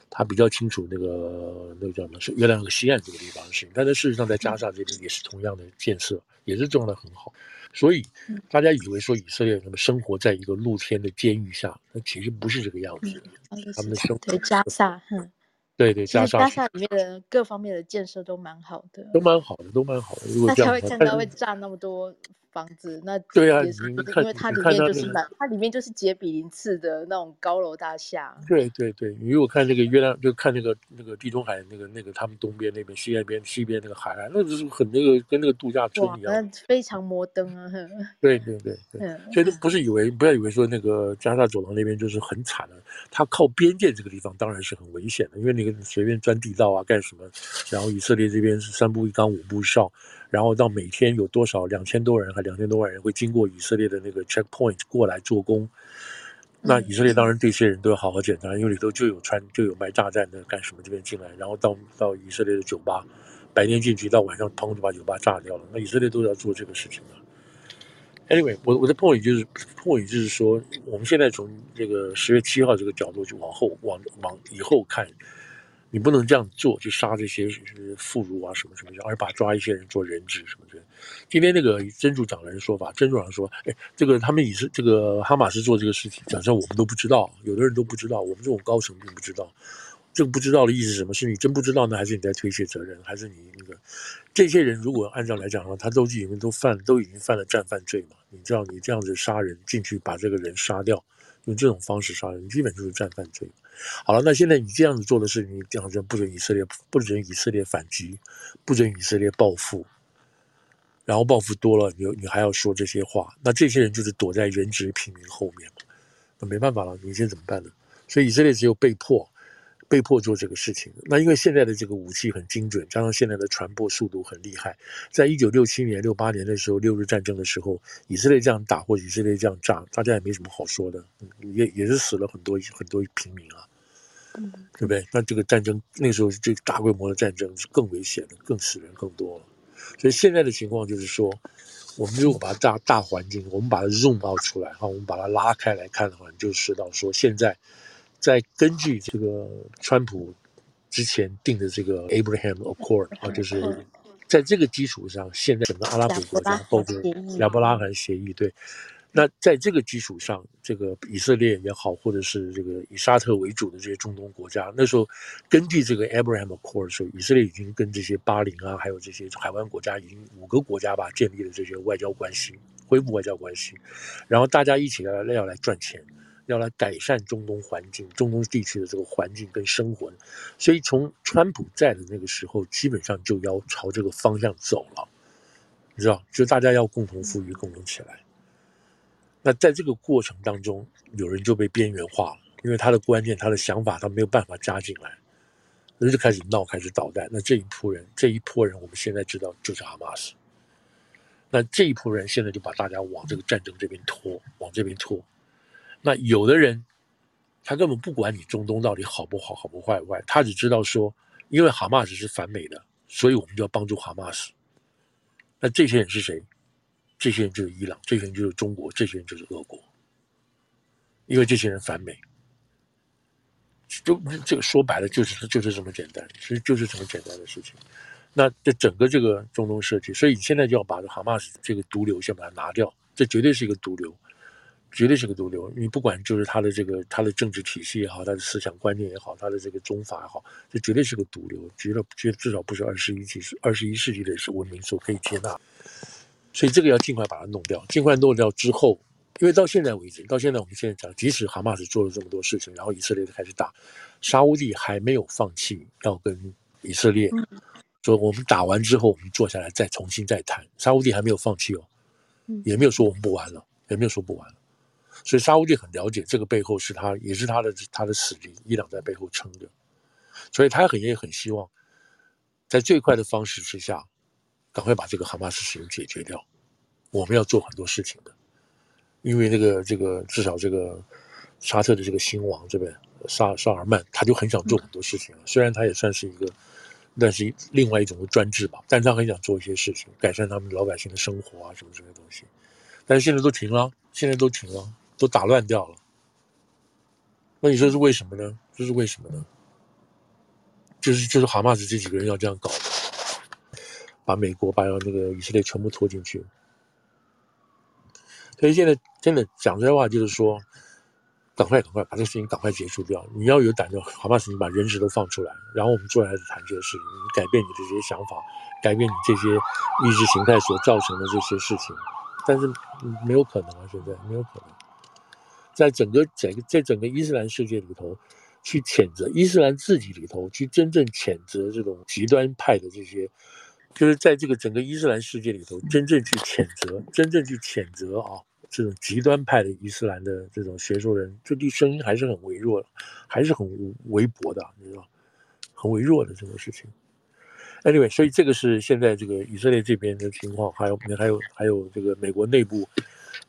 他比较清楚那个那个叫什么是约旦河西岸这个地方的事情。但是事实上，在加沙这边也是同样的建设，也是做的很好。所以大家以为说以色列人生活在一个露天的监狱下，那其实不是这个样子。”他们的生活在加萨，哼，对对加萨，加萨里面的各方面的建设都蛮好的，都蛮好的，都蛮好的。如果大家会看到会炸那么多。房子那 对啊，因为它里面就是满，它里面就是杰比林次的那种高楼大厦。对对对，因为我看那个月亮，就看那个那个地中海那个那个他们东边那边西岸边西边那个海岸，那就是很那个跟那个度假村一样，非常摩登啊。对对对对，所以都不是以为不要以为说那个加沙走廊那边就是很惨的，它靠边界这个地方当然是很危险的，因为那个随便钻地道啊干什么，然后以色列这边是三步一岗五步哨。然后到每天有多少两千多人还两千多万人会经过以色列的那个 checkpoint 过来做工，那以色列当然这些人都要好好检查，因为里头就有穿就有卖炸弹的干什么这边进来，然后到到以色列的酒吧，白天进去到晚上砰就把酒吧炸掉了，那以色列都要做这个事情的。Anyway，我我的 point 就是 point 就是说，我们现在从这个十月七号这个角度就往后往往以后看。你不能这样做，去杀这些妇孺啊什么什么的，而把抓一些人做人质什么的。今天那个真主党人说法，真主党说，哎，这个他们以是这个哈马斯做这个事情，假设我们都不知道，有的人都不知道，我们这种高层并不知道。这个不知道的意思是什么？是你真不知道呢，还是你在推卸责任？还是你那个这些人如果按照来讲的话，他都已经都犯都已经犯了战犯罪嘛？你知道你这样子杀人进去把这个人杀掉，用这种方式杀人，基本就是战犯罪。好了，那现在你这样子做的事情，你讲着不准以色列，不准以色列反击，不准以色列报复，然后报复多了，你你还要说这些话，那这些人就是躲在人质平民后面嘛，那没办法了，你现在怎么办呢？所以以色列只有被迫，被迫做这个事情。那因为现在的这个武器很精准，加上现在的传播速度很厉害，在一九六七年、六八年的时候，六日战争的时候，以色列这样打或以色列这样炸，大家也没什么好说的，也也是死了很多很多平民啊。对不对？那这个战争那时候这个大规模的战争是更危险的，更死人更多了。所以现在的情况就是说，我们如果把大大环境，我们把它 zoom out 出来哈，我们把它拉开来看的话，你就知道说，现在在根据这个川普之前定的这个 Abraham Accord 啊，就是在这个基础上，现在整个阿拉伯国家包括亚伯拉罕协议，对。那在这个基础上，这个以色列也好，或者是这个以沙特为主的这些中东国家，那时候根据这个 Abraham Accord 的时候，以色列已经跟这些巴林啊，还有这些海湾国家，已经五个国家吧，建立了这些外交关系，恢复外交关系，然后大家一起来要来赚钱，要来改善中东环境、中东地区的这个环境跟生活。所以从川普在的那个时候，基本上就要朝这个方向走了，你知道，就大家要共同富裕，共同起来。那在这个过程当中，有人就被边缘化了，因为他的观念、他的想法，他没有办法加进来，人就开始闹，开始捣蛋。那这一波人，这一波人，我们现在知道就是哈马斯。那这一波人现在就把大家往这个战争这边拖，往这边拖。那有的人，他根本不管你中东到底好不好、好不坏坏，他只知道说，因为哈马斯是反美的，所以我们就要帮助哈马斯。那这些人是谁？这些人就是伊朗，这些人就是中国，这些人就是俄国，因为这些人反美，就这个说白了就是就是这么简单，其实就是这么简单的事情。那这整个这个中东设计，所以你现在就要把这哈马斯这个毒瘤先把它拿掉，这绝对是一个毒瘤，绝对是个毒瘤。你不管就是他的这个他的政治体系也好，他的思想观念也好，他的这个宗法也好，这绝对是个毒瘤，绝对绝至少不是二十一世纪二十一世纪的是文明所可以接纳。所以这个要尽快把它弄掉，尽快弄掉之后，因为到现在为止，到现在我们现在讲，即使哈马斯做了这么多事情，然后以色列就开始打，沙乌地还没有放弃要跟以色列说，我们打完之后，我们坐下来再重新再谈。沙乌地还没有放弃哦，也没有说我们不玩了，也没有说不玩了。所以沙乌地很了解这个背后是他，也是他的他的死敌，伊朗在背后撑着，所以他很也很希望在最快的方式之下。赶快把这个哈马斯事情解决掉，我们要做很多事情的，因为那个这个至少这个沙特的这个新王这边沙沙尔曼，他就很想做很多事情，虽然他也算是一个，但是另外一种的专制吧，但是他很想做一些事情，改善他们老百姓的生活啊什么这些东西，但是现在都停了，现在都停了，都打乱掉了。那你说是为什么呢？这是为什么呢？就是就是哈马斯这几个人要这样搞。把美国、把那个以色列全部拖进去，所以现在真的讲这话，就是说，赶快、赶快把这个事情赶快结束掉。你要有胆量，哈马斯，你把人质都放出来，然后我们坐下来谈这些事情。你改变你的这些想法，改变你这些意识形态所造成的这些事情，但是没有可能啊！现在没有可能，在整个整个在整个伊斯兰世界里头，去谴责伊斯兰自己里头，去真正谴责这种极端派的这些。就是在这个整个伊斯兰世界里头，真正去谴责、真正去谴责啊，这种极端派的伊斯兰的这种学说人，这地声音还是很微弱的，还是很微薄的，你知道，很微弱的这个事情。Anyway，所以这个是现在这个以色列这边的情况，还有还有还有这个美国内部，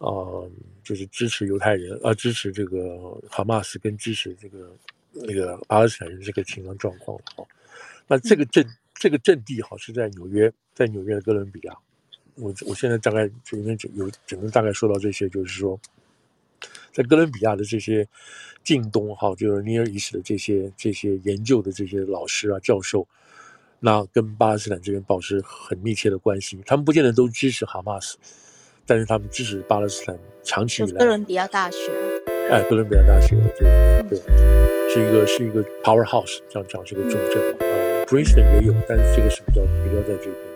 呃，就是支持犹太人啊、呃，支持这个哈马斯跟支持这个那个巴勒斯坦人这个情况状况啊，那这个阵。这个阵地好是在纽约，在纽约的哥伦比亚。我我现在大概就应该有只能大概说到这些，就是说，在哥伦比亚的这些近东哈，就是 Near East 的这些这些研究的这些老师啊、教授，那跟巴勒斯坦这边保持很密切的关系。他们不见得都支持哈马斯，但是他们支持巴勒斯坦长期以来。哥伦比亚大学。哎，哥伦比亚大学的这个对，是一个是一个 powerhouse，这样讲是个重镇。Princeton 也有，但是这个是比较比较在这边。